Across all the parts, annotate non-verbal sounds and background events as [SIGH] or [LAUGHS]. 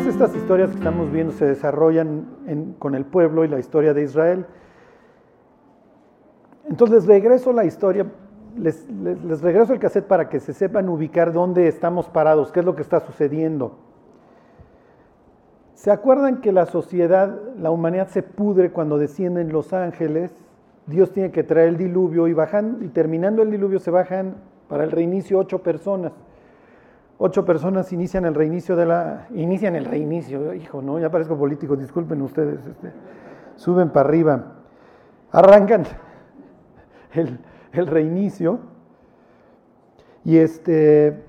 todas estas historias que estamos viendo se desarrollan con el pueblo y la historia de Israel. Entonces les regreso la historia, les, regreso el cassette para que se sepan ubicar dónde estamos parados, qué es lo que está sucediendo. ¿Se acuerdan que la sociedad, la humanidad se pudre cuando descienden los ángeles? Dios tiene que traer el diluvio y bajan, y terminando el diluvio se bajan para el reinicio ocho personas. Ocho personas inician el reinicio de la. Inician el reinicio, hijo, ¿no? Ya parezco político, disculpen ustedes. Este, suben para arriba. Arrancan [LAUGHS] el, reinicio. Y este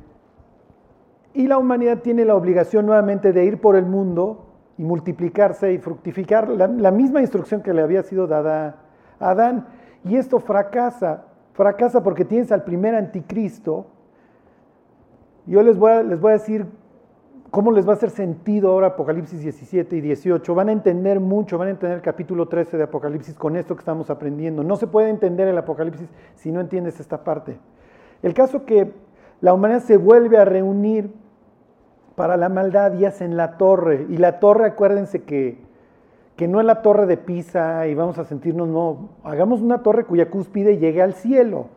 y la humanidad tiene la obligación nuevamente de ir por el mundo y multiplicarse y fructificar, la, misma instrucción que le había sido dada a Adán. Y esto fracasa, fracasa porque tienes al primer anticristo. Yo les voy a, les voy a decir cómo les va a hacer sentido ahora Apocalipsis 17 y 18. Van a entender mucho, van a entender el capítulo 13 de Apocalipsis con esto que estamos aprendiendo. No se puede entender el Apocalipsis si no entiendes esta parte. El caso que la humanidad se vuelve a reunir para la maldad y hacen la torre. Y la torre, acuérdense que, que no es la torre de Pisa y vamos a sentirnos, no, hagamos una torre cuya cúspide llegue al cielo.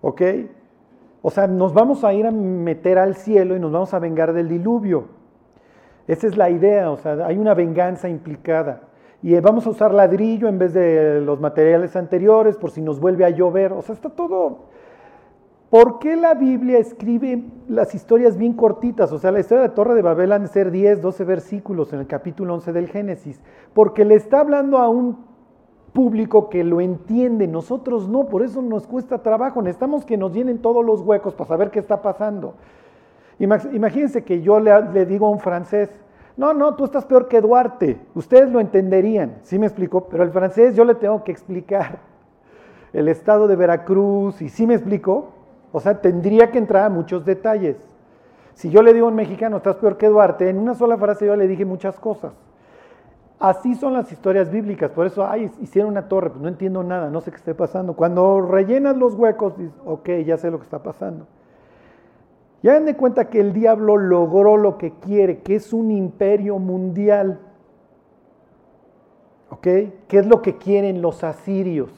¿Ok? O sea, nos vamos a ir a meter al cielo y nos vamos a vengar del diluvio. Esa es la idea, o sea, hay una venganza implicada. Y vamos a usar ladrillo en vez de los materiales anteriores por si nos vuelve a llover. O sea, está todo, ¿Por qué la Biblia escribe las historias bien cortitas? O sea, la historia de la Torre de Babel han de ser 10, 12 versículos en el capítulo 11 del Génesis, porque le está hablando a un público que lo entiende, nosotros no, por eso nos cuesta trabajo, necesitamos que nos llenen todos los huecos para saber qué está pasando. Imagínense que yo le, digo a un francés, no, no, tú estás peor que Duarte, ustedes lo entenderían, ¿sí me explico? Pero el francés yo le tengo que explicar [LAUGHS] el estado de Veracruz, y ¿sí me explico? O sea, tendría que entrar a muchos detalles. Si yo le digo a un mexicano, estás peor que Duarte, en una sola frase yo le dije muchas cosas. Así son las historias bíblicas, por eso, ay, hicieron una torre, pues no entiendo nada, no sé qué esté pasando. Cuando rellenas los huecos, dices, ok, ya sé lo que está pasando. Ya den de cuenta que el diablo logró lo que quiere, que es un imperio mundial. ¿Ok? ¿Qué es lo que quieren los asirios?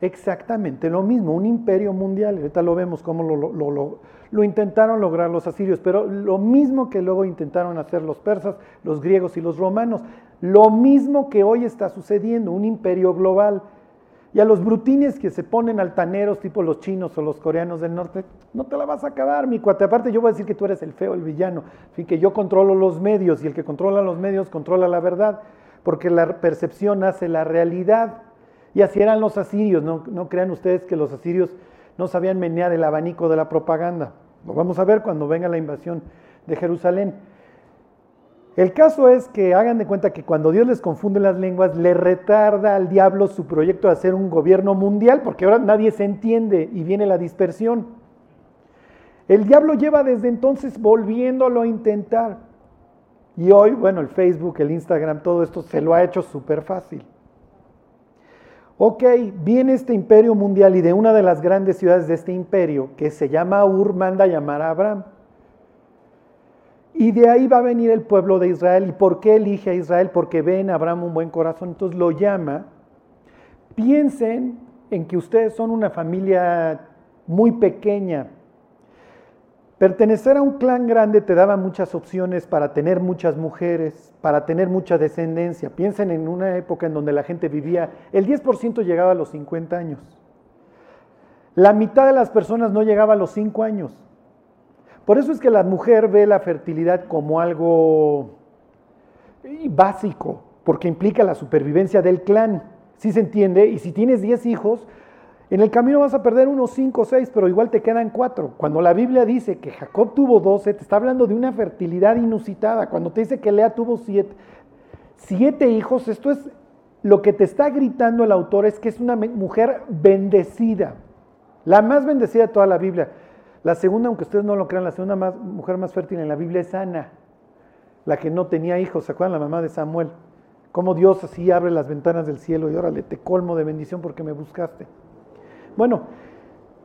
Exactamente lo mismo, un imperio mundial. Ahorita lo vemos cómo lo, intentaron lograr los asirios, pero lo mismo que luego intentaron hacer los persas, los griegos y los romanos. Lo mismo que hoy está sucediendo, un imperio global. Y a los brutines que se ponen altaneros, tipo los chinos o los coreanos del norte, no te la vas a acabar, mi cuate. Aparte, yo voy a decir que tú eres el feo, el villano. En que yo controlo los medios y el que controla los medios controla la verdad, porque la percepción hace la realidad. Y así eran los asirios, no, crean ustedes que los asirios no sabían menear el abanico de la propaganda. Lo vamos a ver cuando venga la invasión de Jerusalén. El caso es que hagan de cuenta que cuando Dios les confunde las lenguas, le retarda al diablo su proyecto de hacer un gobierno mundial, porque ahora nadie se entiende y viene la dispersión. El diablo lleva desde entonces volviéndolo a intentar. Y hoy, bueno, el Facebook, el Instagram, todo esto se lo ha hecho súper fácil. Ok, viene este imperio mundial y de una de las grandes ciudades de este imperio, que se llama Ur, manda a llamar a Abraham. Y de ahí va a venir el pueblo de Israel. ¿Y por qué elige a Israel? Porque ve en Abraham un buen corazón, entonces lo llama. Piensen en que ustedes son una familia muy pequeña, Pertenecer a un clan grande te daba muchas opciones para tener muchas mujeres, para tener mucha descendencia. Piensen en una época en donde la gente vivía, el 10% llegaba a los 50 años. La mitad de las personas no llegaba a los 5 años. Por eso es que la mujer ve la fertilidad como algo básico, porque implica la supervivencia del clan. ¿Sí se entiende? Y si tienes 10 hijos, en el camino vas a perder unos 5 o 6, pero igual te quedan 4. Cuando la Biblia dice que Jacob tuvo 12, te está hablando de una fertilidad inusitada. Cuando te dice que Lea tuvo 7, siete hijos, esto es lo que te está gritando el autor, es que es una mujer bendecida. La más bendecida de toda la Biblia. La segunda, aunque ustedes no lo crean, la segunda más, mujer más fértil en la Biblia es Ana, la que no tenía hijos. ¿Se acuerdan? La mamá de Samuel. Cómo Dios así abre las ventanas del cielo y órale, te colmo de bendición porque me buscaste. Bueno,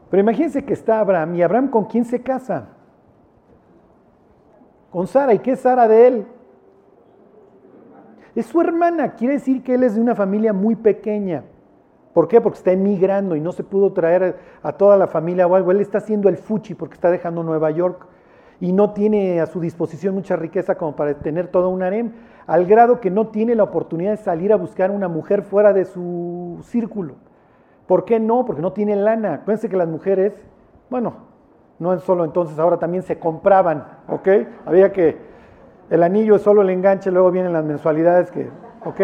pero imagínense que está Abraham y Abraham con quién se casa? Con Sara. ¿Y qué es Sara de él? Es su hermana, quiere decir que él es de una familia muy pequeña. ¿Por qué? Porque está emigrando y no se pudo traer a toda la familia o algo. Él está haciendo el fuchi porque está dejando Nueva York y no tiene a su disposición mucha riqueza como para tener todo un harem, al grado que no tiene la oportunidad de salir a buscar una mujer fuera de su círculo. ¿Por qué no? Porque no tiene lana. Acuérdense que las mujeres, bueno, no es solo entonces, ahora también se compraban, ¿ok? Había que, el anillo es solo el enganche, luego vienen las mensualidades que, ¿ok?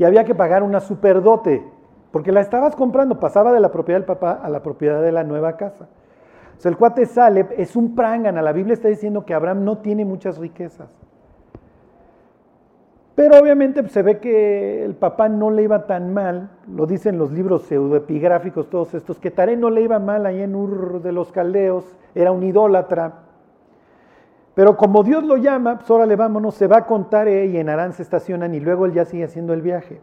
Y había que pagar una superdote, porque la estabas comprando, pasaba de la propiedad del papá a la propiedad de la nueva casa. O sea, el cuate sale, es un prangana, la Biblia está diciendo que Abraham no tiene muchas riquezas. Pero obviamente pues, se ve que el papá no le iba tan mal, lo dicen los libros pseudoepigráficos, todos estos, que Taré no le iba mal ahí en Ur de los Caldeos, era un idólatra. Pero como Dios lo llama, pues órale, vámonos, se va a contar y en Arán se estacionan y luego él ya sigue haciendo el viaje.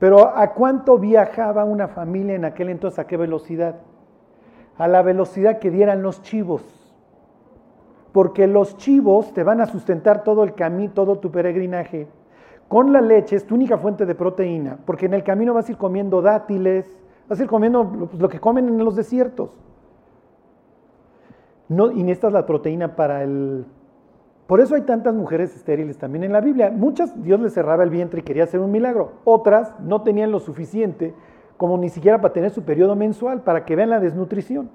Pero ¿a cuánto viajaba una familia en aquel entonces? ¿A qué velocidad? A la velocidad que dieran los chivos. Porque los chivos te van a sustentar todo el camino, todo tu peregrinaje. Con la leche es tu única fuente de proteína, porque en el camino vas a ir comiendo dátiles, vas a ir comiendo pues, lo, que comen en los desiertos. No, y necesitas la proteína para el... Por eso hay tantas mujeres estériles también en la Biblia. Muchas Dios les cerraba el vientre y quería hacer un milagro. Otras no tenían lo suficiente como ni siquiera para tener su periodo mensual, para que vean la desnutrición.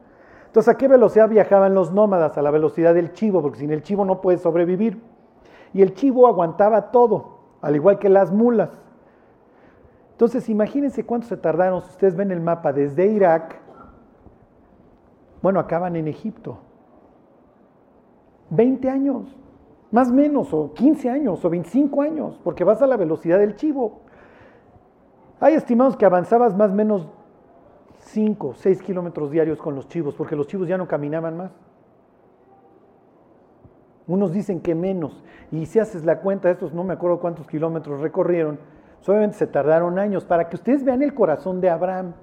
Entonces, ¿a qué velocidad viajaban los nómadas? A la velocidad del chivo, porque sin el chivo no puedes sobrevivir. Y el chivo aguantaba todo al igual que las mulas. Entonces, imagínense cuánto se tardaron, si ustedes ven el mapa, desde Irak, bueno, acaban en Egipto. 20 años, más o menos, o 15 años, o 25 años, porque vas a la velocidad del chivo. Hay estimados que avanzabas más o menos 5, 6 kilómetros diarios con los chivos, porque los chivos ya no caminaban más. Unos dicen que menos. Y si haces la cuenta, estos no me acuerdo cuántos kilómetros recorrieron, obviamente se tardaron años para que ustedes vean el corazón de Abraham.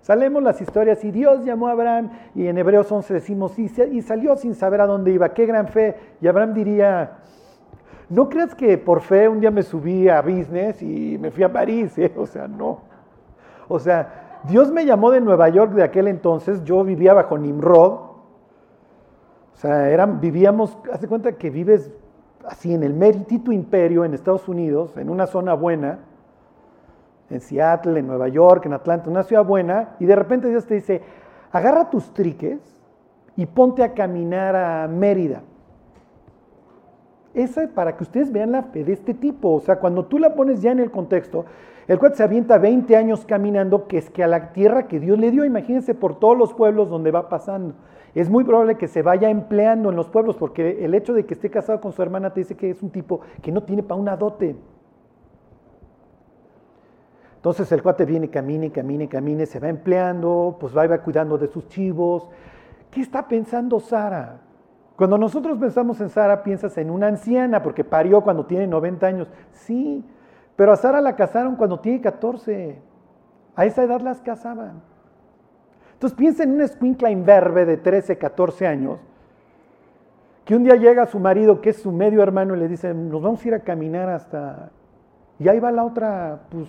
Salemos las historias y Dios llamó a Abraham y en Hebreos 11 decimos y, y salió sin saber a dónde iba, qué gran fe. Y Abraham diría, no creas que por fe un día me subí a business y me fui a París, ¿eh? o sea, no. O sea, Dios me llamó de Nueva York de aquel entonces, yo vivía bajo Nimrod, o sea, eran, vivíamos, hace cuenta que vives así en el meritito imperio en Estados Unidos, en una zona buena, en Seattle, en Nueva York, en Atlanta, una ciudad buena, y de repente Dios te dice, agarra tus triques y ponte a caminar a Mérida. Esa es para que ustedes vean la fe de este tipo. O sea, cuando tú la pones ya en el contexto, el cual se avienta 20 años caminando, que es que a la tierra que Dios le dio, imagínense por todos los pueblos donde va pasando es muy probable que se vaya empleando en los pueblos, porque el hecho de que esté casado con su hermana te dice que es un tipo que no tiene para una dote. Entonces el cuate viene, camine, camine, camine, se va empleando, pues va, va cuidando de sus chivos. ¿Qué está pensando Sara? Cuando nosotros pensamos en Sara, piensas en una anciana, porque parió cuando tiene 90 años. Sí, pero a Sara la casaron cuando tiene 14. A esa edad las casaban. Entonces piensa en una escuincla imberbe de 13, 14 años, que un día llega su marido, que es su medio hermano, y le dice, nos vamos a ir a caminar hasta... Y ahí va la otra, pues,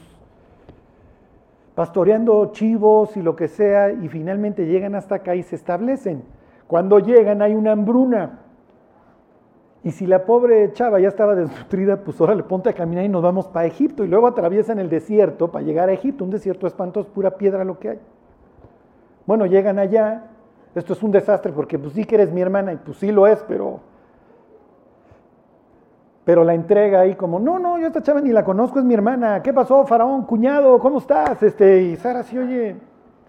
pastoreando chivos y lo que sea, y finalmente llegan hasta acá y se establecen. Cuando llegan hay una hambruna. Y si la pobre chava ya estaba desnutrida, pues ahora le ponte a caminar y nos vamos para Egipto. Y luego atraviesan el desierto para llegar a Egipto. Un desierto espantoso, pura piedra lo que hay. Bueno, llegan allá, esto es un desastre porque pues sí que eres mi hermana y pues sí lo es, pero pero la entrega ahí como, no, no, yo esta chava ni la conozco, es mi hermana. ¿Qué pasó, faraón, cuñado? ¿Cómo estás? Este, y Sara sí, oye,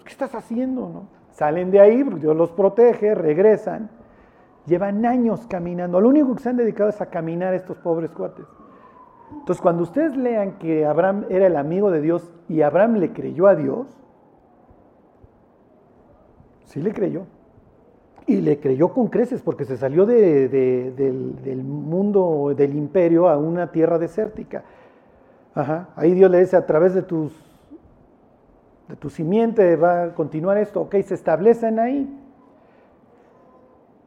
¿qué estás haciendo? No? Salen de ahí, Dios los protege, regresan. Llevan años caminando. Lo único que se han dedicado es a caminar estos pobres cuates. Entonces, cuando ustedes lean que Abraham era el amigo de Dios y Abraham le creyó a Dios, Sí le creyó. Y le creyó con creces porque se salió del, mundo, del imperio a una tierra desértica. Ahí Dios le dice, a través de tus de tu simiente va a continuar esto, ok, se establecen ahí.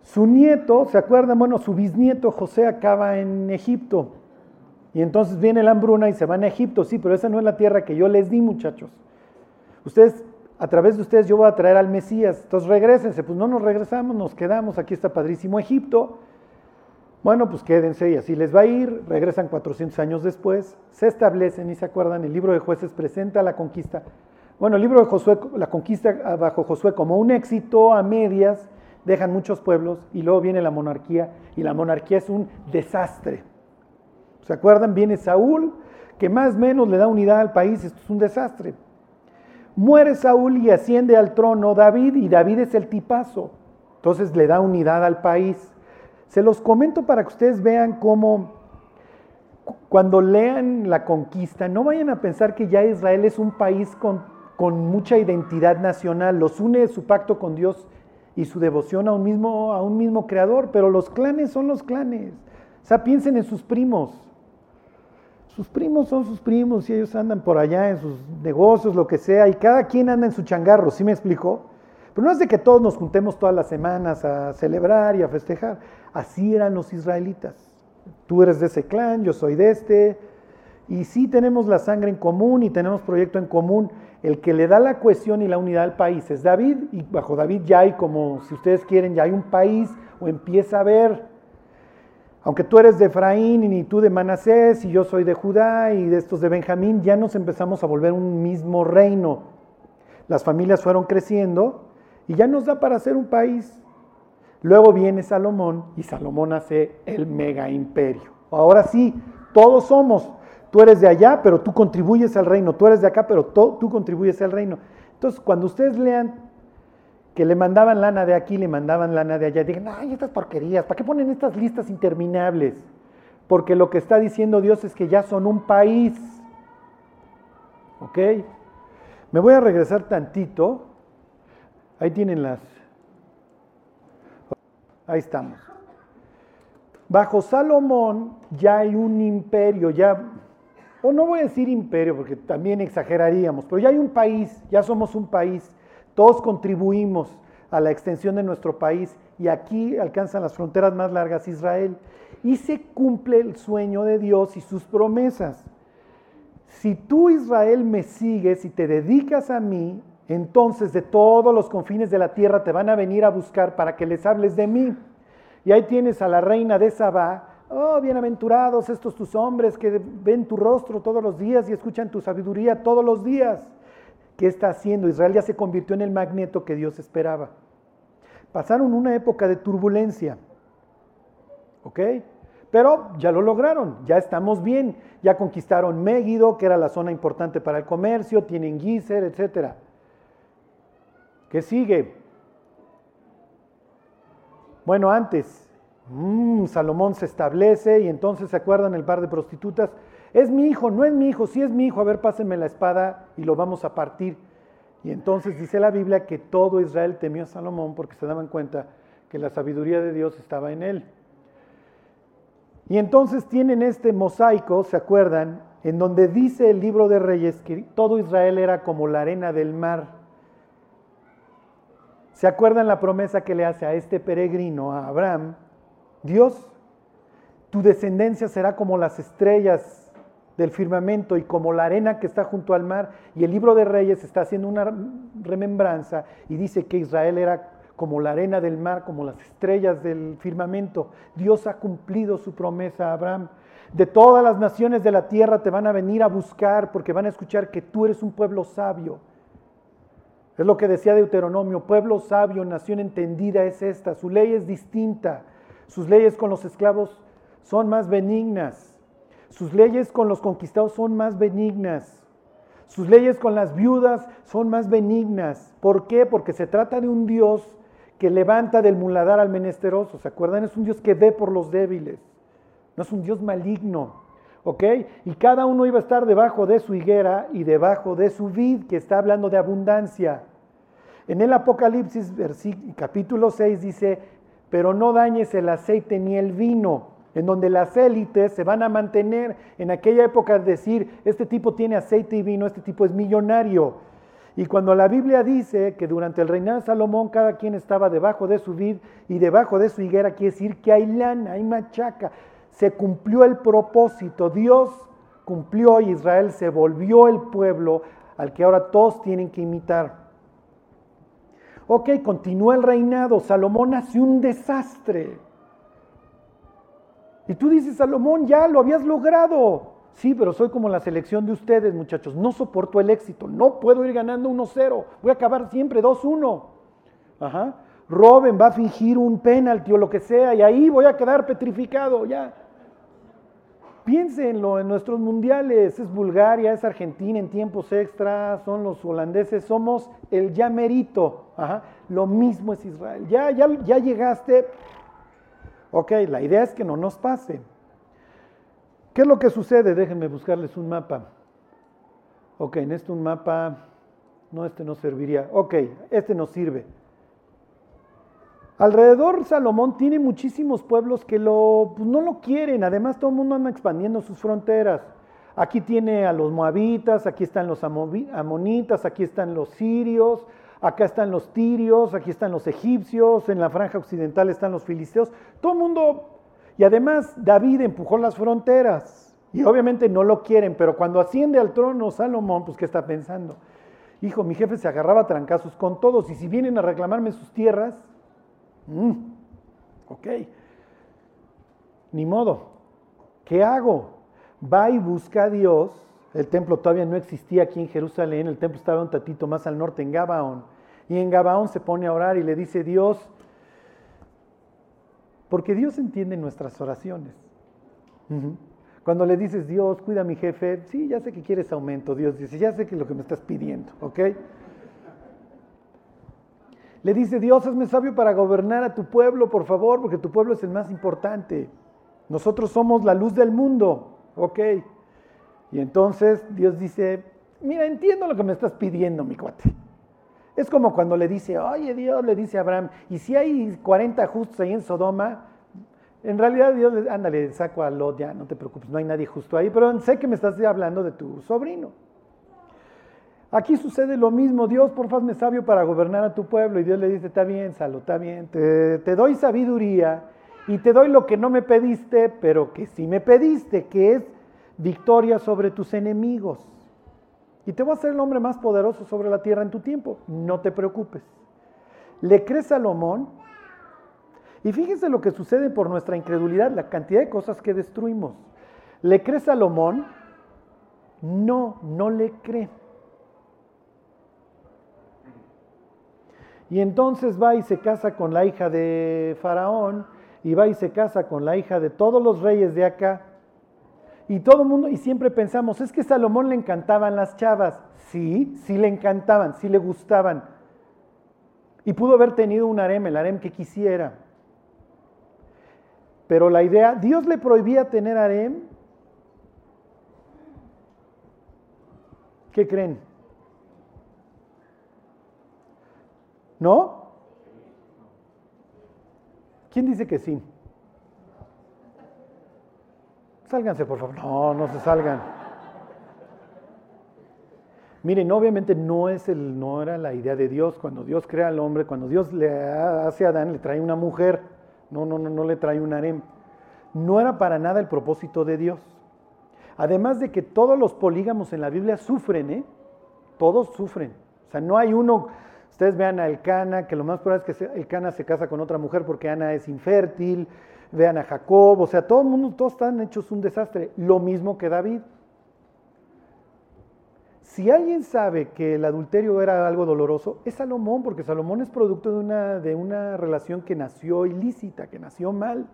Su nieto, ¿se acuerdan? Bueno, su bisnieto José acaba en Egipto. Y entonces viene la hambruna y se van a Egipto, sí, pero esa no es la tierra que yo les di, muchachos. Ustedes, a través de ustedes yo voy a traer al Mesías, entonces regresense, pues no nos regresamos, nos quedamos, aquí está padrísimo Egipto. Bueno, pues quédense y así les va a ir, regresan 400 años después, se establecen y se acuerdan, el libro de jueces presenta la conquista. Bueno, el libro de Josué, la conquista bajo Josué como un éxito a medias, dejan muchos pueblos y luego viene la monarquía y la monarquía es un desastre. ¿Se acuerdan? Viene Saúl, que más o menos le da unidad al país, esto es un desastre. Muere Saúl y asciende al trono David y David es el tipazo. Entonces le da unidad al país. Se los comento para que ustedes vean cómo cuando lean la conquista, no vayan a pensar que ya Israel es un país con, con mucha identidad nacional. Los une su pacto con Dios y su devoción a un mismo, a un mismo creador, pero los clanes son los clanes. O sea, piensen en sus primos. Sus primos son sus primos y ellos andan por allá en sus negocios, lo que sea, y cada quien anda en su changarro, ¿sí me explico? Pero no es de que todos nos juntemos todas las semanas a celebrar y a festejar. Así eran los israelitas. Tú eres de ese clan, yo soy de este. Y sí tenemos la sangre en común y tenemos proyecto en común. El que le da la cohesión y la unidad al país es David. Y bajo David ya hay como, si ustedes quieren, ya hay un país o empieza a haber aunque tú eres de Efraín y tú de Manasés y yo soy de Judá y de estos de Benjamín, ya nos empezamos a volver un mismo reino. Las familias fueron creciendo y ya nos da para ser un país. Luego viene Salomón y Salomón hace el mega imperio. Ahora sí, todos somos. Tú eres de allá, pero tú contribuyes al reino. Tú eres de acá, pero tú contribuyes al reino. Entonces, cuando ustedes lean que le mandaban lana de aquí, le mandaban lana de allá. Digan, ay, estas porquerías, ¿para qué ponen estas listas interminables? Porque lo que está diciendo Dios es que ya son un país. ¿Ok? Me voy a regresar tantito. Ahí tienen las. Ahí estamos. Bajo Salomón ya hay un imperio, ya, o no voy a decir imperio porque también exageraríamos, pero ya hay un país, ya somos un país todos contribuimos a la extensión de nuestro país y aquí alcanzan las fronteras más largas Israel. Y se cumple el sueño de Dios y sus promesas. Si tú Israel me sigues y te dedicas a mí, entonces de todos los confines de la tierra te van a venir a buscar para que les hables de mí. Y ahí tienes a la reina de Sabá. Oh, bienaventurados estos tus hombres que ven tu rostro todos los días y escuchan tu sabiduría todos los días. ¿Qué está haciendo? Israel ya se convirtió en el magneto que Dios esperaba. Pasaron una época de turbulencia. ¿Ok? Pero ya lo lograron, ya estamos bien. Ya conquistaron Megiddo, que era la zona importante para el comercio, tienen Gizer, etc. ¿Qué sigue? Bueno, antes, mm, Salomón se establece y entonces se acuerdan el par de prostitutas es mi hijo, no es mi hijo, sí es mi hijo, a ver, pásenme la espada y lo vamos a partir. Y entonces dice la Biblia que todo Israel temió a Salomón porque se daban cuenta que la sabiduría de Dios estaba en él. Y entonces tienen este mosaico, ¿se acuerdan? En donde dice el libro de Reyes que todo Israel era como la arena del mar. ¿Se acuerdan la promesa que le hace a este peregrino, a Abraham? Dios, tu descendencia será como las estrellas del firmamento y como la arena que está junto al mar. Y el libro de Reyes está haciendo una remembranza y dice que Israel era como la arena del mar, como las estrellas del firmamento. Dios ha cumplido su promesa a Abraham. De todas las naciones de la tierra te van a venir a buscar porque van a escuchar que tú eres un pueblo sabio. Es lo que decía Deuteronomio, pueblo sabio, nación entendida es esta. Su ley es distinta. Sus leyes con los esclavos son más benignas. Sus leyes con los conquistados son más benignas. Sus leyes con las viudas son más benignas. ¿Por qué? Porque se trata de un Dios que levanta del muladar al menesteroso. ¿Se acuerdan? Es un Dios que ve por los débiles. No es un Dios maligno. ¿Ok? Y cada uno iba a estar debajo de su higuera y debajo de su vid, que está hablando de abundancia. En el Apocalipsis, capítulo 6 dice, pero no dañes el aceite ni el vino en donde las élites se van a mantener en aquella época decir, este tipo tiene aceite y vino, este tipo es millonario. Y cuando la Biblia dice que durante el reinado de Salomón cada quien estaba debajo de su vid y debajo de su higuera, quiere decir que hay lana, hay machaca. se cumplió el propósito. Dios cumplió y Israel se volvió el pueblo al que ahora todos tienen que imitar. Ok, continúa el reinado. Salomón hace un desastre. Y tú dices, Salomón, ya lo habías logrado. Sí, pero soy como la selección de ustedes, muchachos. No soporto el éxito. No puedo ir ganando 1-0. Voy a acabar siempre 2-1. Ajá. Robin va a fingir un penalti o lo que sea y ahí voy a quedar petrificado ya. Piénsenlo en nuestros mundiales, es Bulgaria, es Argentina en tiempos extras, son los holandeses, somos el ya merito. Ajá. Lo mismo es Israel. Ya, ya, ya llegaste. Ok, la idea es que no nos pase. ¿Qué es lo que sucede? Déjenme buscarles un mapa. Ok, en este un mapa, no, este no serviría. Ok, este nos sirve. Alrededor Salomón tiene muchísimos pueblos que lo, pues, no lo quieren, además todo el mundo anda expandiendo sus fronteras. Aquí tiene a los moabitas, aquí están los amonitas, aquí están los sirios, acá están los tirios, aquí están los egipcios, en la franja occidental están los filisteos. Todo el mundo y además David empujó las fronteras y obviamente no lo quieren, pero cuando asciende al trono Salomón, pues ¿qué está pensando? Hijo, mi jefe se agarraba a trancazos con todos y si vienen a reclamarme sus tierras, mmm, ok, ni modo, ¿qué hago? Va y busca a Dios. El templo todavía no existía aquí en Jerusalén, el templo estaba un tatito más al norte en Gabaón. Y en Gabaón se pone a orar y le dice, Dios, porque Dios entiende nuestras oraciones. Cuando le dices, Dios, cuida a mi jefe, sí, ya sé que quieres aumento. Dios dice, ya sé que es lo que me estás pidiendo, ¿ok? Le dice, Dios, hazme sabio para gobernar a tu pueblo, por favor, porque tu pueblo es el más importante. Nosotros somos la luz del mundo, ¿ok? Y entonces Dios dice, mira, entiendo lo que me estás pidiendo, mi cuate. Es como cuando le dice, oye Dios, le dice a Abraham, y si hay 40 justos ahí en Sodoma, en realidad Dios le, ándale, saco a Lot, ya, no te preocupes, no hay nadie justo ahí, pero sé que me estás hablando de tu sobrino. Aquí sucede lo mismo, Dios, por favor, me sabio para gobernar a tu pueblo, y Dios le dice, está bien, Salo, está bien, te, te doy sabiduría y te doy lo que no me pediste, pero que sí me pediste, que es victoria sobre tus enemigos y te voy a hacer el hombre más poderoso sobre la tierra en tu tiempo. No te preocupes. Le cree Salomón. Y fíjense lo que sucede por nuestra incredulidad, la cantidad de cosas que destruimos. Le cree Salomón. No, no le cree. Y entonces va y se casa con la hija de Faraón, y va y se casa con la hija de todos los reyes de acá, y todo el mundo, y siempre pensamos, es que a Salomón le encantaban las chavas. Sí, sí le encantaban, sí le gustaban. Y pudo haber tenido un harem, el harem que quisiera. Pero la idea, Dios le prohibía tener harem. ¿Qué creen? ¿No? ¿Quién dice que sí? Sálganse, por favor. No, no se salgan. Miren, obviamente no, es el, no era la idea de Dios. Cuando Dios crea al hombre, cuando Dios le hace a Adán, le trae una mujer. No, no, no, no le trae un harem. No era para nada el propósito de Dios. Además de que todos los polígamos en la Biblia sufren, ¿eh? Todos sufren. O sea, no hay uno, ustedes vean a Elcana, que lo más probable es que Elcana se casa con otra mujer porque Ana es infértil, vean a Jacob, o sea, todo el mundo, todos están hechos un desastre, lo mismo que David. Si alguien sabe que el adulterio era algo doloroso, es Salomón, porque Salomón es producto de una, de una relación que nació ilícita, que nació mal.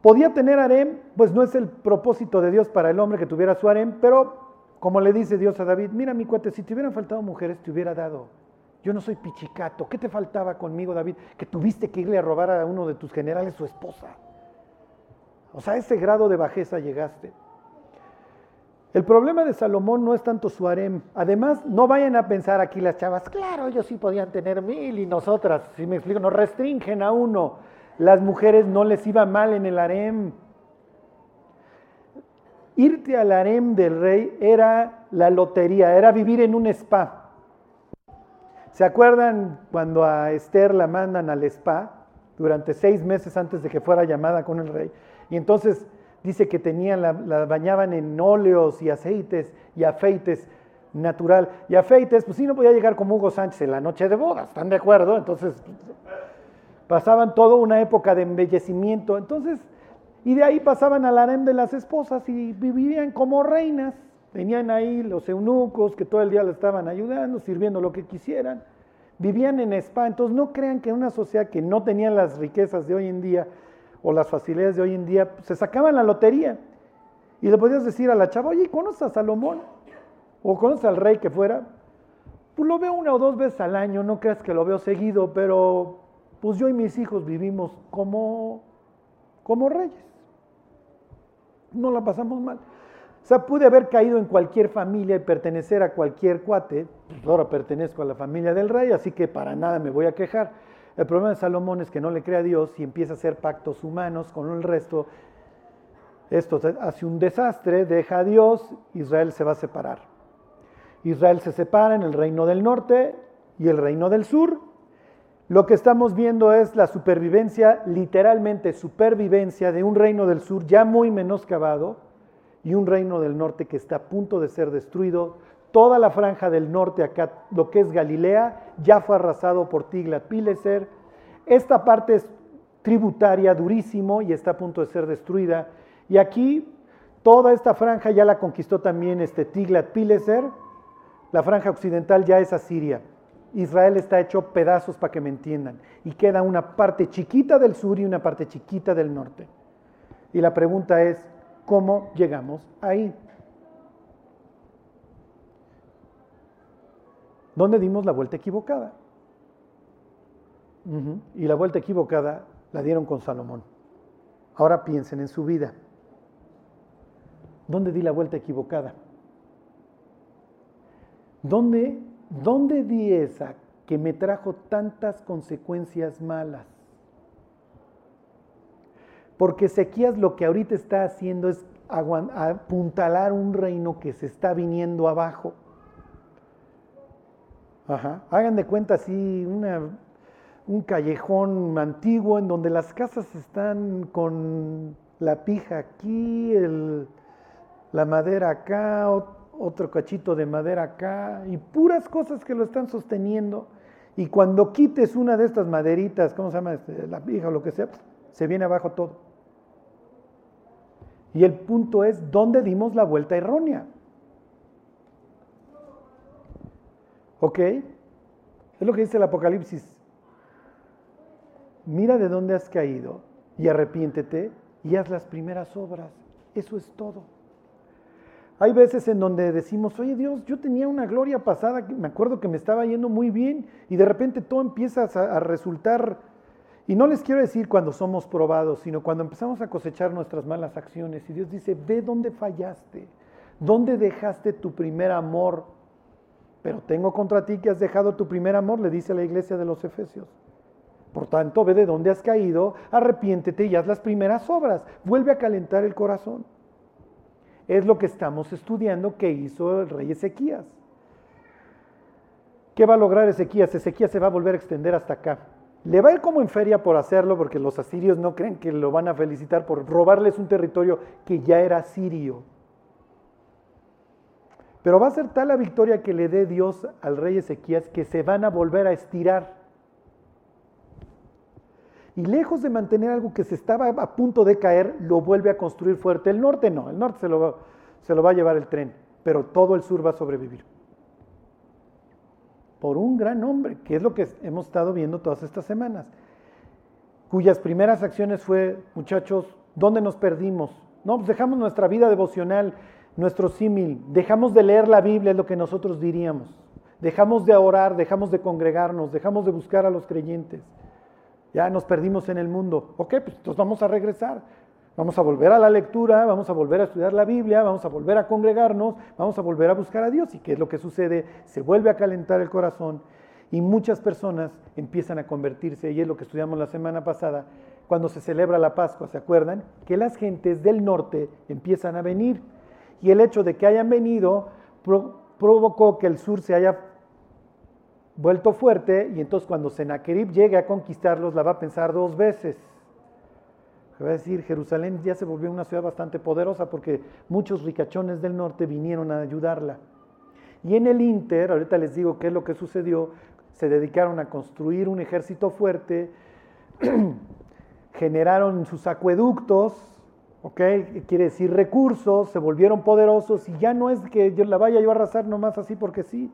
Podía tener harem, pues no es el propósito de Dios para el hombre que tuviera su harem, pero como le dice Dios a David, mira mi cuate, si te hubieran faltado mujeres, te hubiera dado. Yo no soy pichicato. ¿Qué te faltaba conmigo, David? Que tuviste que irle a robar a uno de tus generales su esposa. O sea, a ese grado de bajeza llegaste. El problema de Salomón no es tanto su harem. Además, no vayan a pensar aquí las chavas, claro, ellos sí podían tener mil y nosotras, si me explico, nos restringen a uno. Las mujeres no les iba mal en el harem. Irte al harem del rey era la lotería, era vivir en un spa. ¿Se acuerdan cuando a Esther la mandan al spa? durante seis meses antes de que fuera llamada con el rey. Y entonces dice que tenían, la, la bañaban en óleos y aceites y afeites natural. Y afeites, pues sí, no podía llegar como Hugo Sánchez en la noche de bodas, ¿están de acuerdo? Entonces pasaban toda una época de embellecimiento. Entonces, y de ahí pasaban al harem de las esposas y vivían como reinas. Tenían ahí los eunucos que todo el día le estaban ayudando, sirviendo lo que quisieran. Vivían en spa. Entonces no crean que una sociedad que no tenía las riquezas de hoy en día o las facilidades de hoy en día, se sacaban la lotería. Y le podías decir a la chava, oye, ¿conoces a Salomón? ¿O conoces al rey que fuera? Pues lo veo una o dos veces al año, no creas que lo veo seguido, pero pues yo y mis hijos vivimos como, como reyes no la pasamos mal. O sea, pude haber caído en cualquier familia y pertenecer a cualquier cuate, pues ahora pertenezco a la familia del rey, así que para nada me voy a quejar. El problema de Salomón es que no le cree a Dios y empieza a hacer pactos humanos con el resto. Esto hace un desastre, deja a Dios, Israel se va a separar. Israel se separa en el reino del norte y el reino del sur, lo que estamos viendo es la supervivencia, literalmente supervivencia de un reino del sur ya muy menoscabado y un reino del norte que está a punto de ser destruido. Toda la franja del norte, acá lo que es Galilea, ya fue arrasado por Tiglat-Pileser. Esta parte es tributaria, durísimo, y está a punto de ser destruida. Y aquí toda esta franja ya la conquistó también este Tiglat-Pileser. La franja occidental ya es Asiria. Israel está hecho pedazos para que me entiendan. Y queda una parte chiquita del sur y una parte chiquita del norte. Y la pregunta es, ¿cómo llegamos ahí? ¿Dónde dimos la vuelta equivocada? Y la vuelta equivocada la dieron con Salomón. Ahora piensen en su vida. ¿Dónde di la vuelta equivocada? ¿Dónde ¿Dónde di esa que me trajo tantas consecuencias malas? Porque Ezequías lo que ahorita está haciendo es apuntalar un reino que se está viniendo abajo. Ajá. Hagan de cuenta así un callejón antiguo en donde las casas están con la pija aquí, la madera acá, otro cachito de madera acá y puras cosas que lo están sosteniendo. Y cuando quites una de estas maderitas, ¿cómo se llama? Este, la pija o lo que sea, se viene abajo todo. Y el punto es, ¿dónde dimos la vuelta errónea? ¿Ok? Es lo que dice el Apocalipsis. Mira de dónde has caído y arrepiéntete y haz las primeras obras. Eso es todo. Hay veces en donde decimos, oye Dios, yo tenía una gloria pasada, me acuerdo que me estaba yendo muy bien y de repente todo empieza a, resultar, y no les quiero decir cuando somos probados, sino cuando empezamos a cosechar nuestras malas acciones y Dios dice, ve dónde fallaste, dónde dejaste tu primer amor, pero tengo contra ti que has dejado tu primer amor, le dice la iglesia de los Efesios. Por tanto, ve de dónde has caído, arrepiéntete y haz las primeras obras, vuelve a calentar el corazón es lo que estamos estudiando que hizo el rey Ezequías. ¿Qué va a lograr Ezequías? Ezequías se va a volver a extender hasta acá. Le va a ir como en feria por hacerlo, porque los asirios no creen que lo van a felicitar por robarles un territorio que ya era sirio. Pero va a ser tal la victoria que le dé Dios al rey Ezequías que se van a volver a estirar. Y lejos de mantener algo que se estaba a punto de caer, lo vuelve a construir fuerte. El norte no, el norte se lo se lo va a llevar el tren, pero todo el sur va a sobrevivir. Por un gran hombre, que es lo que hemos estado viendo todas estas semanas, cuyas primeras acciones fue, muchachos, ¿dónde nos perdimos? No, pues dejamos nuestra vida devocional, nuestro símil, dejamos de leer la Biblia, es lo que nosotros diríamos. Dejamos de orar, dejamos de congregarnos, dejamos de buscar a los creyentes. Ya nos perdimos en el mundo. Ok, pues entonces vamos a regresar. Vamos a volver a la lectura, vamos a volver a estudiar la Biblia, vamos a volver a congregarnos, vamos a volver a buscar a Dios. ¿Y qué es lo que sucede? Se vuelve a calentar el corazón y muchas personas empiezan a convertirse, y es lo que estudiamos la semana pasada, cuando se celebra la Pascua, ¿se acuerdan? Que las gentes del norte empiezan a venir. Y el hecho de que hayan venido provocó que el sur se haya vuelto fuerte y entonces cuando Sennacherib llegue a conquistarlos la va a pensar dos veces. Va a decir, Jerusalén ya se volvió una ciudad bastante poderosa porque muchos ricachones del norte vinieron a ayudarla. Y en el Inter, ahorita les digo qué es lo que sucedió, se dedicaron a construir un ejército fuerte, [CLEARS THROAT] generaron sus acueductos, ¿ok? Quiere decir recursos, se volvieron poderosos y ya no es que yo la vaya yo a arrasar nomás así porque sí.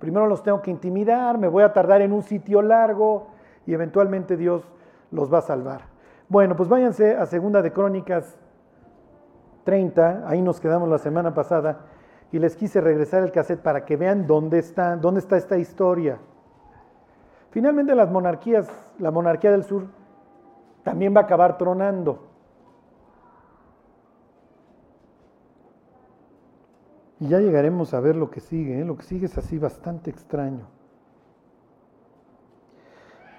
Primero los tengo que intimidar, me voy a tardar en un sitio largo y eventualmente Dios los va a salvar. Bueno, pues váyanse a Segunda de Crónicas 30, ahí nos quedamos la semana pasada y les quise regresar el cassette para que vean dónde está, dónde está esta historia. Finalmente las monarquías, la monarquía del sur también va a acabar tronando. Y ya llegaremos a ver lo que sigue. ¿eh? Lo que sigue es así bastante extraño.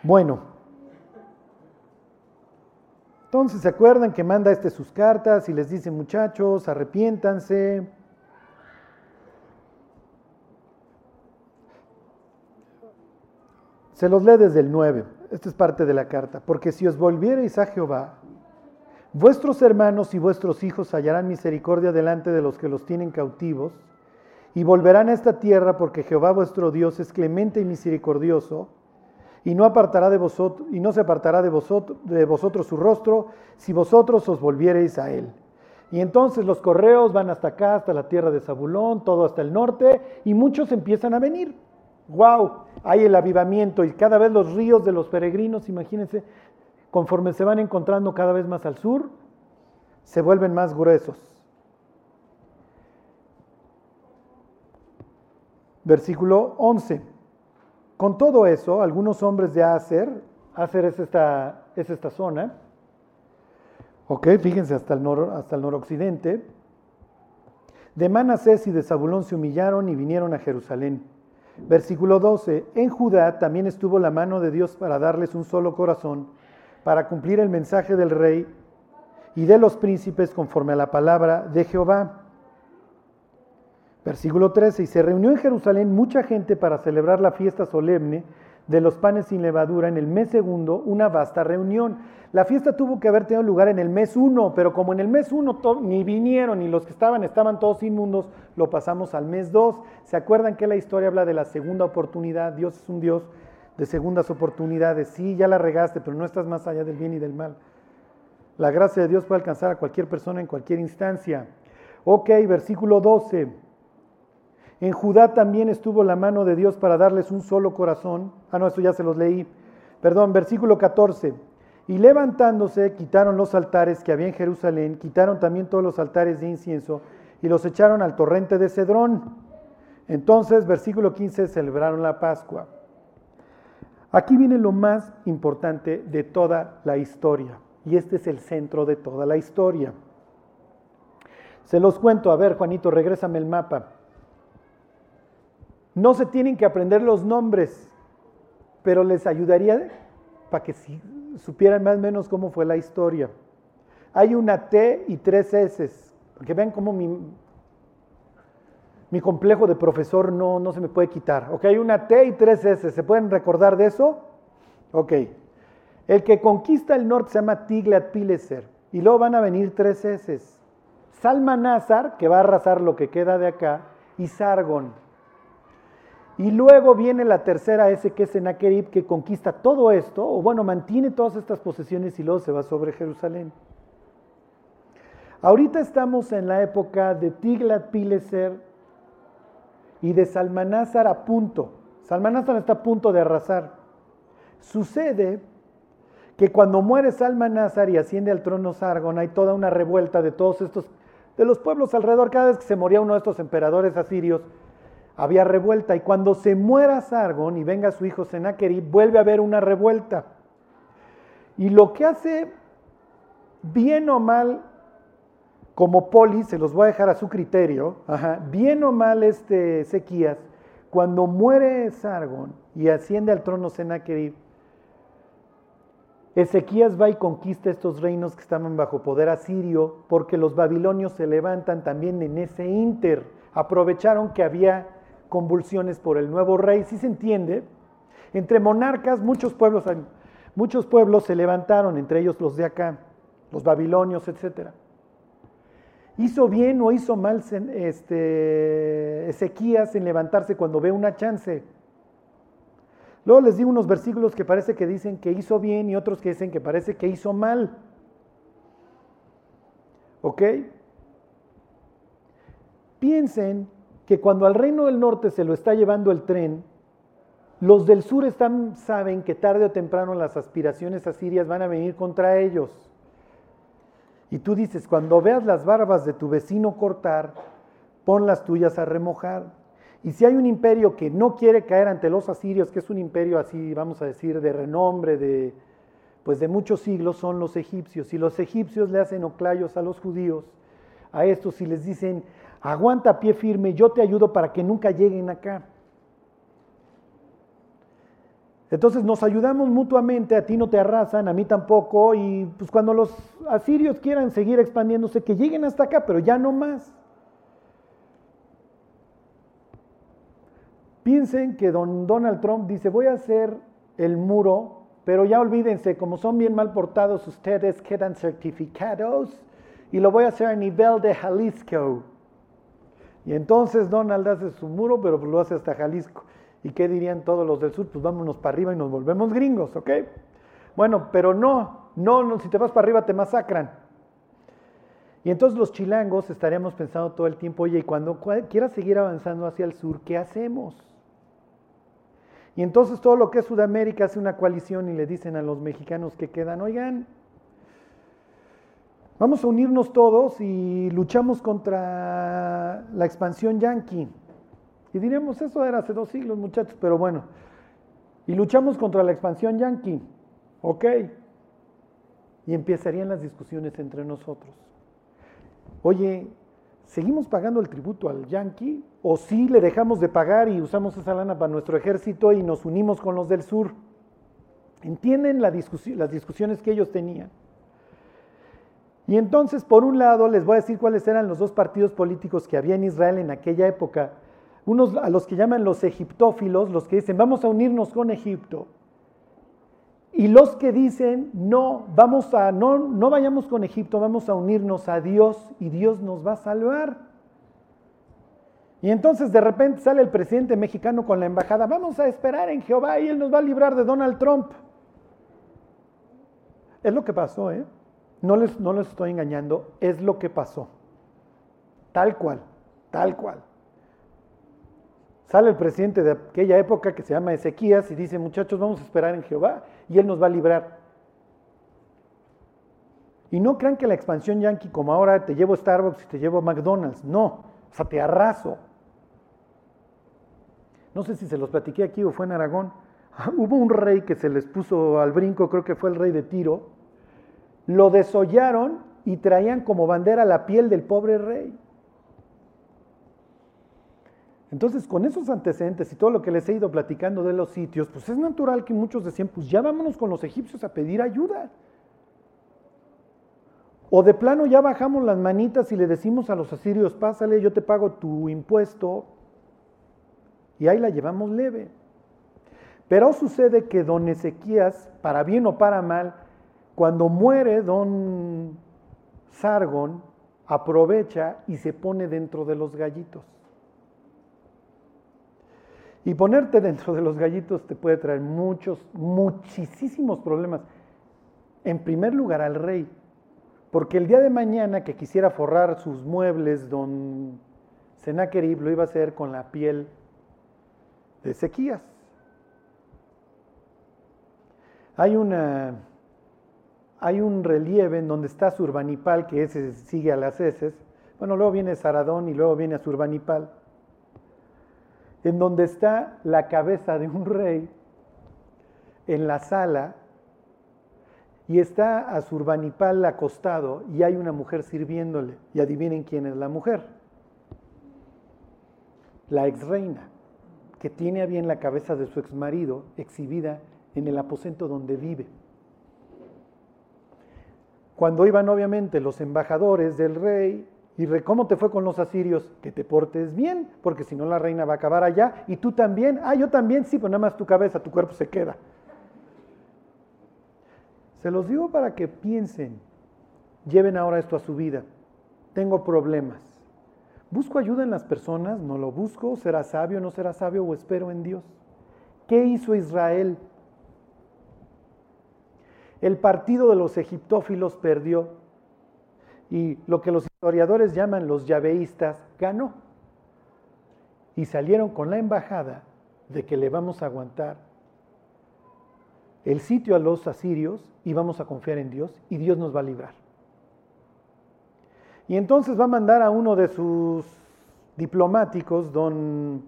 Bueno, entonces se acuerdan que manda este sus cartas y les dice muchachos, arrepiéntanse, Se los lee desde el 9. Esta es parte de la carta. Porque si os volviereis a Jehová, vuestros hermanos y vuestros hijos hallarán misericordia delante de los que los tienen cautivos, y volverán a esta tierra porque Jehová vuestro Dios es clemente y misericordioso, y no apartará de vosotros, y no se apartará de vosotros, de vosotros su rostro, si vosotros os volviereis a él. Y entonces los correos van hasta acá, hasta la tierra de Zabulón, todo hasta el norte, y muchos empiezan a venir wow, hay el avivamiento y cada vez los ríos de los peregrinos, imagínense, conforme se van encontrando cada vez más al sur, se vuelven más gruesos. Versículo 11. Con todo eso, algunos hombres de Aser, Aser es esta, es esta zona, ok, fíjense hasta el, nor, hasta el noroccidente, de Manasés y de Zabulón se humillaron y vinieron a Jerusalén. Versículo 12. En Judá también estuvo la mano de Dios para darles un solo corazón, para cumplir el mensaje del rey y de los príncipes conforme a la palabra de Jehová. Versículo 13. Y se reunió en Jerusalén mucha gente para celebrar la fiesta solemne de los panes sin levadura en el mes segundo, una vasta reunión. La fiesta tuvo que haber tenido lugar en el mes uno, pero como en el mes uno ni vinieron ni los que estaban estaban todos inmundos, lo pasamos al mes dos. ¿Se acuerdan que la historia habla de la segunda oportunidad? Dios es un Dios de segundas oportunidades. Sí, ya la regaste, pero no estás más allá del bien y del mal. La gracia de Dios puede alcanzar a cualquier persona en cualquier instancia. Ok, versículo 12. En Judá también estuvo la mano de Dios para darles un solo corazón. Ah, no, esto ya se los leí. Perdón, versículo 14. Y levantándose, quitaron los altares que había en Jerusalén, quitaron también todos los altares de incienso y los echaron al torrente de Cedrón. Entonces, versículo 15, celebraron la Pascua. Aquí viene lo más importante de toda la historia, y este es el centro de toda la historia. Se los cuento, a ver, Juanito, regrésame el mapa. No se tienen que aprender los nombres, pero les ayudaría para que supieran más o menos cómo fue la historia. Hay una T y tres S, que vean cómo mi, mi complejo de profesor no, no se me puede quitar. Ok, hay una T y tres S, ¿se pueden recordar de eso? Ok. El que conquista el norte se llama Tiglat Pileser y luego van a venir tres S. Salmanazar, que va a arrasar lo que queda de acá, y Sargon. Y luego viene la tercera S que es Sennacherib, que conquista todo esto, o bueno, mantiene todas estas posesiones y luego se va sobre Jerusalén. Ahorita estamos en la época de Tiglat-Pileser y de Salmanásar a punto. Salmanásar está a punto de arrasar. Sucede que cuando muere Salmanásar y asciende al trono Sargon, hay toda una revuelta de todos estos, de los pueblos alrededor. Cada vez que se moría uno de estos emperadores asirios, había revuelta. Y cuando se muera Sargon y venga su hijo Sennacherib, vuelve a haber una revuelta. Y lo que hace, bien o mal, como poli, se los voy a dejar a su criterio, bien o mal este Ezequías, cuando muere Sargon y asciende al trono Sennacherib, Ezequías va y conquista estos reinos que estaban bajo poder asirio, porque los babilonios se levantan también en ese inter. Aprovecharon que había convulsiones por el nuevo rey, si se entiende. Entre monarcas, muchos pueblos, muchos pueblos se levantaron, entre ellos los de acá, los babilonios, etc. ¿Hizo bien o hizo mal este, Ezequías en levantarse cuando ve una chance? Luego les digo unos versículos que parece que dicen que hizo bien y otros que dicen que parece que hizo mal. ¿Ok? Piensen que cuando al reino del norte se lo está llevando el tren, los del sur están, saben que tarde o temprano las aspiraciones asirias van a venir contra ellos. Y tú dices, cuando veas las barbas de tu vecino cortar, pon las tuyas a remojar. Y si hay un imperio que no quiere caer ante los asirios, que es un imperio así, vamos a decir, de renombre, de, pues de muchos siglos, son los egipcios. Y los egipcios le hacen oclayos a los judíos, a estos, y les dicen, aguanta pie firme, yo te ayudo para que nunca lleguen acá. Entonces nos ayudamos mutuamente, a ti no te arrasan, a mí tampoco, y pues cuando los asirios quieran seguir expandiéndose, que lleguen hasta acá, pero ya no más. Piensen que don Donald Trump dice, voy a hacer el muro, pero ya olvídense, como son bien mal portados, ustedes quedan certificados y lo voy a hacer a nivel de Jalisco. Y entonces Donald hace su muro, pero lo hace hasta Jalisco. ¿Y qué dirían todos los del sur? Pues vámonos para arriba y nos volvemos gringos, ¿ok? Bueno, pero no, no, no si te vas para arriba te masacran. Y entonces los chilangos estaríamos pensando todo el tiempo, oye, y cuando quieras seguir avanzando hacia el sur, ¿qué hacemos? Y entonces todo lo que es Sudamérica hace una coalición y le dicen a los mexicanos que quedan, oigan, vamos a unirnos todos y luchamos contra la expansión yanqui. Y diríamos, eso era hace dos siglos, muchachos, pero bueno. Y luchamos contra la expansión yanqui. Ok. Y empezarían las discusiones entre nosotros. Oye, ¿seguimos pagando el tributo al yanqui? ¿O sí le dejamos de pagar y usamos esa lana para nuestro ejército y nos unimos con los del sur? ¿Entienden las discusiones que ellos tenían? Y entonces, por un lado, les voy a decir cuáles eran los dos partidos políticos que había en Israel en aquella época unos a los que llaman los egiptófilos, los que dicen, vamos a unirnos con Egipto. Y los que dicen, no, vamos a, no, no vayamos con Egipto, vamos a unirnos a Dios y Dios nos va a salvar. Y entonces de repente sale el presidente mexicano con la embajada, vamos a esperar en Jehová y Él nos va a librar de Donald Trump. Es lo que pasó, ¿eh? No les, no les estoy engañando, es lo que pasó. Tal cual, tal cual. Sale el presidente de aquella época que se llama Ezequías y dice, muchachos, vamos a esperar en Jehová y Él nos va a librar. Y no crean que la expansión yankee como ahora te llevo Starbucks y te llevo McDonald's, no, o sea, te arraso. No sé si se los platiqué aquí o fue en Aragón. [LAUGHS] Hubo un rey que se les puso al brinco, creo que fue el rey de Tiro. Lo desollaron y traían como bandera la piel del pobre rey. Entonces, con esos antecedentes y todo lo que les he ido platicando de los sitios, pues es natural que muchos decían, pues ya vámonos con los egipcios a pedir ayuda. O de plano ya bajamos las manitas y le decimos a los asirios, pásale, yo te pago tu impuesto. Y ahí la llevamos leve. Pero sucede que don Ezequías, para bien o para mal, cuando muere don Sargon, aprovecha y se pone dentro de los gallitos. Y ponerte dentro de los gallitos te puede traer muchos, muchísimos problemas. En primer lugar al rey, porque el día de mañana que quisiera forrar sus muebles, don Senaquerib lo iba a hacer con la piel de Ezequías. Hay, una, hay un relieve en donde está Surbanipal, que ese sigue a las heces. Bueno, luego viene Saradón y luego viene a Surbanipal en donde está la cabeza de un rey en la sala y está a Surbanipal acostado y hay una mujer sirviéndole. Y adivinen quién es la mujer. La ex reina, que tiene a bien la cabeza de su ex marido exhibida en el aposento donde vive. Cuando iban obviamente los embajadores del rey ¿Y cómo te fue con los asirios? Que te portes bien, porque si no la reina va a acabar allá. Y tú también. Ah, yo también, sí, pues nada más tu cabeza, tu cuerpo se queda. Se los digo para que piensen, lleven ahora esto a su vida. Tengo problemas. ¿Busco ayuda en las personas? ¿No lo busco? ¿Será sabio? ¿No será sabio? ¿O espero en Dios? ¿Qué hizo Israel? El partido de los egiptófilos perdió y lo que los historiadores llaman los yaveístas ganó. Y salieron con la embajada de que le vamos a aguantar el sitio a los asirios y vamos a confiar en Dios y Dios nos va a librar. Y entonces va a mandar a uno de sus diplomáticos, don,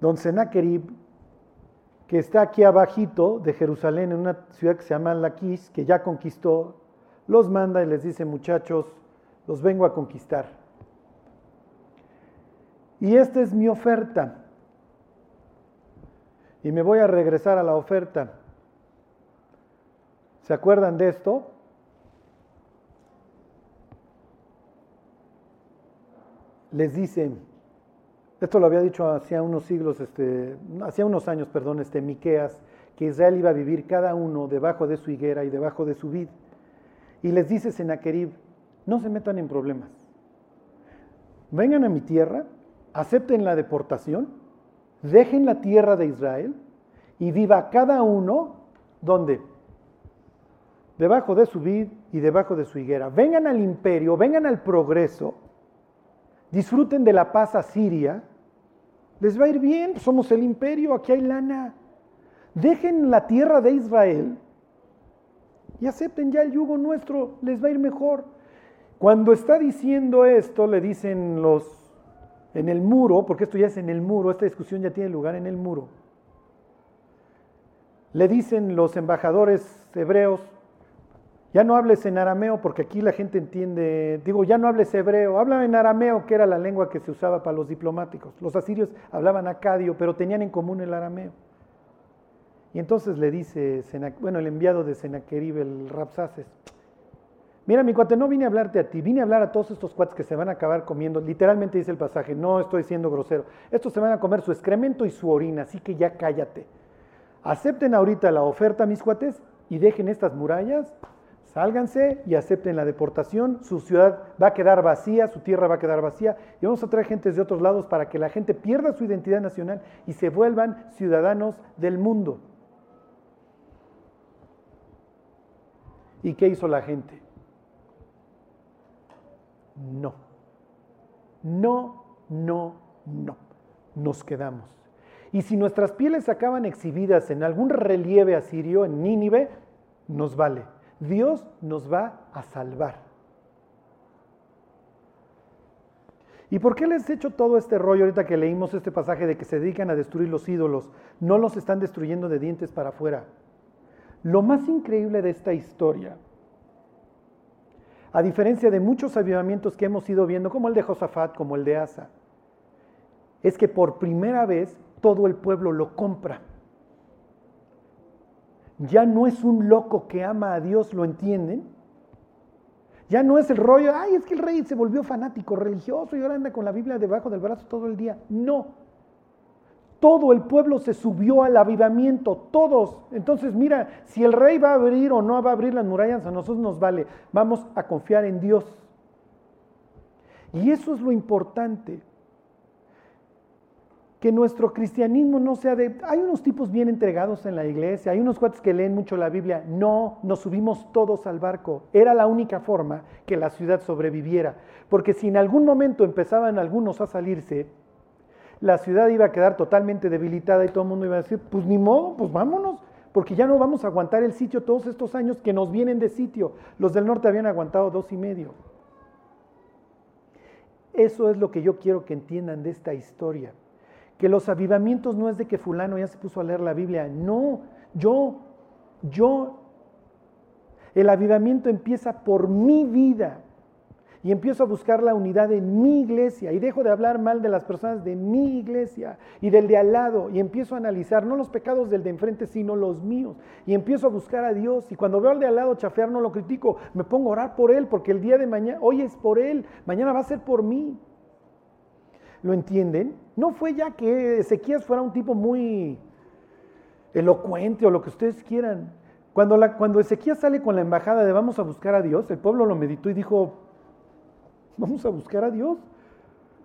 don Senaquerib, que está aquí abajito de Jerusalén, en una ciudad que se llama Laquis, que ya conquistó, los manda y les dice, muchachos, los vengo a conquistar. Y esta es mi oferta. Y me voy a regresar a la oferta. ¿Se acuerdan de esto? les dice, esto lo había dicho hacía unos siglos, este, hacía unos años, perdón, este Miqueas, que Israel iba a vivir cada uno debajo de su higuera y debajo de su vid. Y les dice Senaquerib, no se metan en problemas. Vengan a mi tierra, acepten la deportación, dejen la tierra de Israel y viva cada uno donde debajo de su vid y debajo de su higuera. Vengan al imperio, vengan al progreso disfruten de la paz a Siria, les va a ir bien, somos el imperio, aquí hay lana. Dejen la tierra de Israel y acepten ya el yugo nuestro, les va a ir mejor. Cuando está diciendo esto, le dicen los en el muro, porque esto ya es en el muro, esta discusión ya tiene lugar en el muro. Le dicen los embajadores hebreos, ya no hables en arameo porque aquí la gente entiende, digo, ya no hables hebreo, habla en arameo, que era la lengua que se usaba para los diplomáticos. Los asirios hablaban acadio, pero tenían en común el arameo. Y entonces le dice, bueno, el enviado de Senaquerib, el Rapsaces, mira mi cuate, no vine a hablarte a ti, vine a hablar a todos estos cuates que se van a acabar comiendo, literalmente dice el pasaje, no estoy siendo grosero, estos se van a comer su excremento y su orina, así que ya cállate. Acepten ahorita la oferta, mis cuates, y dejen estas murallas Sálganse y acepten la deportación, su ciudad va a quedar vacía, su tierra va a quedar vacía y vamos a traer gente de otros lados para que la gente pierda su identidad nacional y se vuelvan ciudadanos del mundo. ¿Y qué hizo la gente? No. No, no, no. Nos quedamos. Y si nuestras pieles acaban exhibidas en algún relieve asirio, en Nínive, nos vale Dios nos va a salvar. ¿Y por qué les he hecho todo este rollo ahorita que leímos este pasaje de que se dedican a destruir los ídolos? No los están destruyendo de dientes para afuera. Lo más increíble de esta historia, a diferencia de muchos avivamientos que hemos ido viendo, como el de Josafat, como el de Asa, es que por primera vez todo el pueblo lo compra ya no es un loco que ama a Dios, ¿lo entienden? Ya no es el rollo, ay, es que el rey se volvió fanático religioso y ahora anda con la Biblia debajo del brazo todo el día. No. Todo el pueblo se subió al avivamiento, todos. Entonces, mira, si el rey va a abrir o no va a abrir las murallas, a nosotros nos vale. Vamos a confiar en Dios. Y eso es lo importante que nuestro cristianismo no sea de... Hay unos tipos bien entregados en la iglesia, hay unos cuates que leen mucho la Biblia. No, nos subimos todos al barco. Era la única forma que la ciudad sobreviviera. Porque si en algún momento empezaban algunos a salirse, la ciudad iba a quedar totalmente debilitada y todo el mundo iba a decir, pues ni modo, pues vámonos, porque ya no vamos a aguantar el sitio todos estos años que nos vienen de sitio. Los del norte habían aguantado dos y medio. Eso es lo que yo quiero que entiendan de esta historia que los avivamientos no es de que fulano ya se puso a leer la Biblia, no, yo, yo, el avivamiento empieza por mi vida. y empiezo a buscar la unidad en mi iglesia y dejo de hablar mal de las personas de mi iglesia y del de al lado y empiezo a analizar no los pecados del de enfrente, sino los míos y empiezo a buscar a Dios y cuando veo al de al lado chafear no lo critico, me pongo a orar por él porque el día de mañana, hoy es por él, mañana va a ser por mí. ¿Lo entienden? No fue ya que Ezequías fuera un tipo muy elocuente o lo que ustedes quieran. Cuando, la, cuando Ezequías sale con la embajada de vamos a buscar a Dios, el pueblo lo meditó y dijo, vamos a buscar a Dios,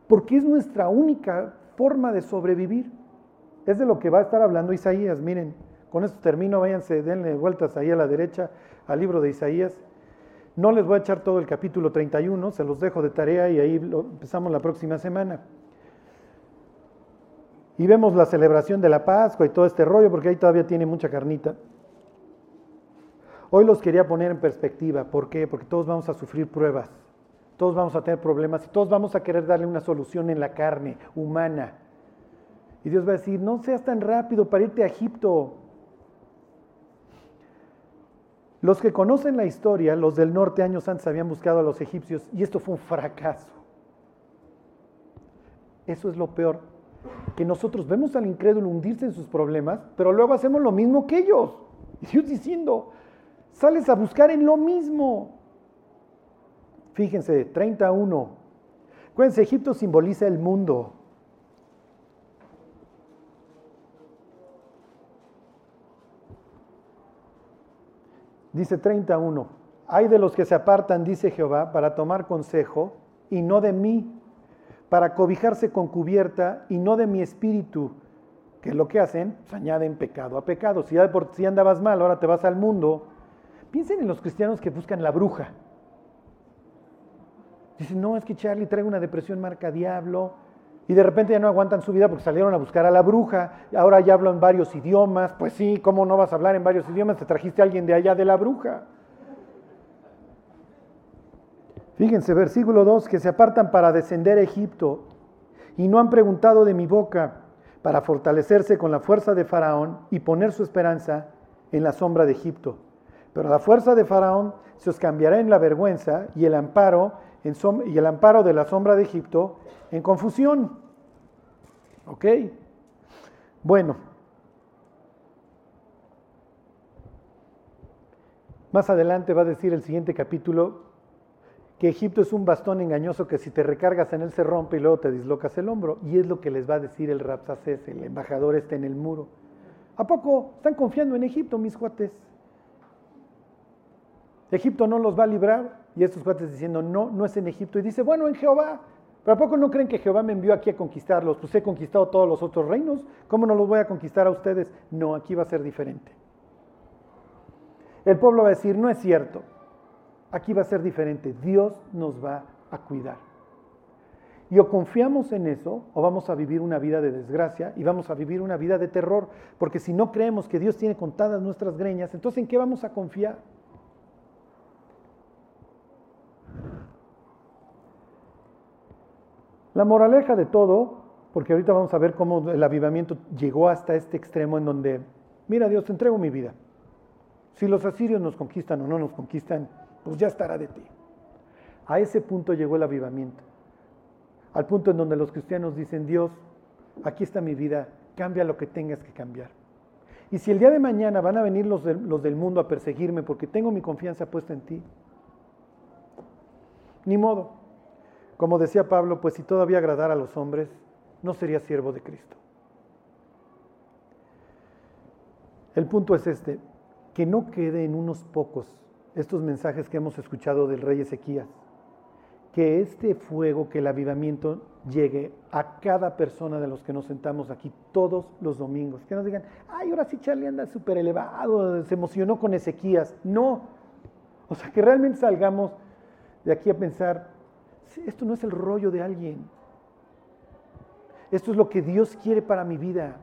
porque es nuestra única forma de sobrevivir. Es de lo que va a estar hablando Isaías. Miren, con esto termino, váyanse, denle vueltas ahí a la derecha al libro de Isaías. No les voy a echar todo el capítulo 31, se los dejo de tarea y ahí lo empezamos la próxima semana. Y vemos la celebración de la Pascua y todo este rollo, porque ahí todavía tiene mucha carnita. Hoy los quería poner en perspectiva. ¿Por qué? Porque todos vamos a sufrir pruebas, todos vamos a tener problemas y todos vamos a querer darle una solución en la carne humana. Y Dios va a decir, no seas tan rápido para irte a Egipto. Los que conocen la historia, los del norte años antes habían buscado a los egipcios y esto fue un fracaso. Eso es lo peor que nosotros vemos al incrédulo hundirse en sus problemas, pero luego hacemos lo mismo que ellos. Y [LAUGHS] Dios diciendo, sales a buscar en lo mismo. Fíjense, 31. Acuérdense, Egipto simboliza el mundo. Dice 31, hay de los que se apartan, dice Jehová, para tomar consejo, y no de mí, para cobijarse con cubierta y no de mi espíritu, que es lo que hacen, pues añaden pecado a pecado. Si ya por si andabas mal, ahora te vas al mundo. Piensen en los cristianos que buscan la bruja. Dicen, no, es que Charlie trae una depresión marca diablo. Y de repente ya no aguantan su vida porque salieron a buscar a la bruja. Ahora ya hablan varios idiomas. Pues sí, ¿cómo no vas a hablar en varios idiomas? Te trajiste a alguien de allá de la bruja. Fíjense, versículo 2, que se apartan para descender a Egipto y no han preguntado de mi boca para fortalecerse con la fuerza de Faraón y poner su esperanza en la sombra de Egipto. Pero la fuerza de Faraón se os cambiará en la vergüenza y el amparo, en y el amparo de la sombra de Egipto en confusión. ¿Ok? Bueno. Más adelante va a decir el siguiente capítulo que Egipto es un bastón engañoso que si te recargas en él se rompe y luego te dislocas el hombro. Y es lo que les va a decir el Rapsacés, el embajador está en el muro. ¿A poco están confiando en Egipto, mis cuates? Egipto no los va a librar. Y estos cuates diciendo, no, no es en Egipto. Y dice, bueno, en Jehová. ¿Pero a poco no creen que Jehová me envió aquí a conquistarlos? Pues he conquistado todos los otros reinos. ¿Cómo no los voy a conquistar a ustedes? No, aquí va a ser diferente. El pueblo va a decir, no es cierto. Aquí va a ser diferente. Dios nos va a cuidar. Y o confiamos en eso o vamos a vivir una vida de desgracia y vamos a vivir una vida de terror. Porque si no creemos que Dios tiene contadas nuestras greñas, entonces ¿en qué vamos a confiar? La moraleja de todo, porque ahorita vamos a ver cómo el avivamiento llegó hasta este extremo en donde, mira Dios, te entrego mi vida. Si los asirios nos conquistan o no nos conquistan, pues ya estará de ti. A ese punto llegó el avivamiento. Al punto en donde los cristianos dicen, Dios, aquí está mi vida, cambia lo que tengas que cambiar. Y si el día de mañana van a venir los, los del mundo a perseguirme porque tengo mi confianza puesta en ti, ni modo. Como decía Pablo, pues si todavía agradara a los hombres, no sería siervo de Cristo. El punto es este, que no quede en unos pocos estos mensajes que hemos escuchado del rey Ezequías. Que este fuego, que el avivamiento llegue a cada persona de los que nos sentamos aquí todos los domingos. Que nos digan, ay, ahora sí Charlie anda súper elevado, se emocionó con Ezequías. No. O sea, que realmente salgamos de aquí a pensar, esto no es el rollo de alguien. Esto es lo que Dios quiere para mi vida.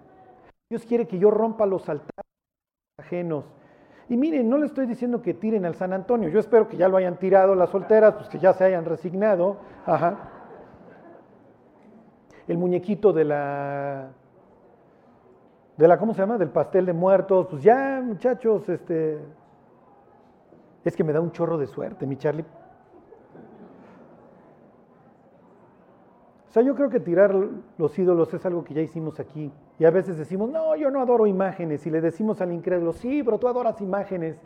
Dios quiere que yo rompa los altares ajenos y miren, no le estoy diciendo que tiren al San Antonio. Yo espero que ya lo hayan tirado las solteras, pues que ya se hayan resignado. Ajá. El muñequito de la de la ¿cómo se llama? del pastel de muertos, pues ya, muchachos, este es que me da un chorro de suerte, mi Charlie. O sea, yo creo que tirar los ídolos es algo que ya hicimos aquí. Y a veces decimos, no, yo no adoro imágenes. Y le decimos al incrédulo, sí, pero tú adoras imágenes.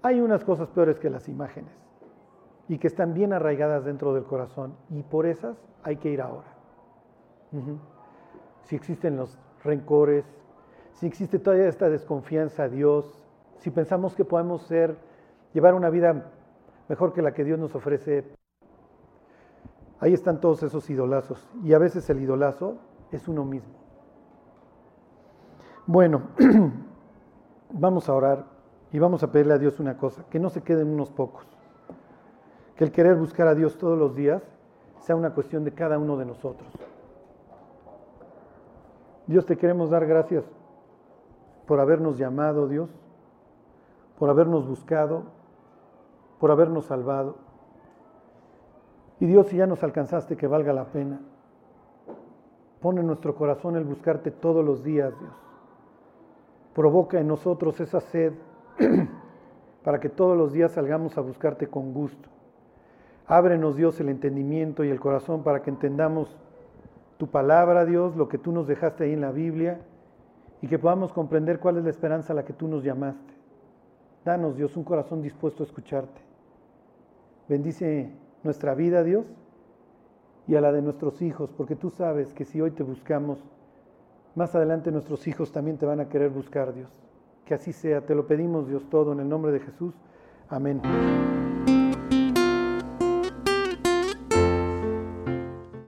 Hay unas cosas peores que las imágenes y que están bien arraigadas dentro del corazón. Y por esas hay que ir ahora. Si existen los rencores, si existe todavía esta desconfianza a Dios, si pensamos que podemos ser, llevar una vida mejor que la que Dios nos ofrece, Ahí están todos esos idolazos. Y a veces el idolazo es uno mismo. Bueno, [CLEARS THROAT] vamos a orar y vamos a pedirle a Dios una cosa, que no se queden unos pocos. Que el querer buscar a Dios todos los días sea una cuestión de cada uno de nosotros. Dios te queremos dar gracias por habernos llamado, Dios, por habernos buscado, por habernos salvado. Y Dios, si ya nos alcanzaste, que valga la pena. Pon en nuestro corazón el buscarte todos los días, Dios. Provoca en nosotros esa sed [CLEARS THROAT] para que todos los días salgamos a buscarte con gusto. Ábrenos, Dios, el entendimiento y el corazón para que entendamos tu palabra, Dios, lo que tú nos dejaste ahí en la Biblia y que podamos comprender cuál es la esperanza a la que tú nos llamaste. Danos, Dios, un corazón dispuesto a escucharte. Bendice nuestra vida, Dios, y a la de nuestros hijos, porque tú sabes que si hoy te buscamos, más adelante nuestros hijos también te van a querer buscar, Dios. Que así sea, te lo pedimos, Dios, todo en el nombre de Jesús. Amén.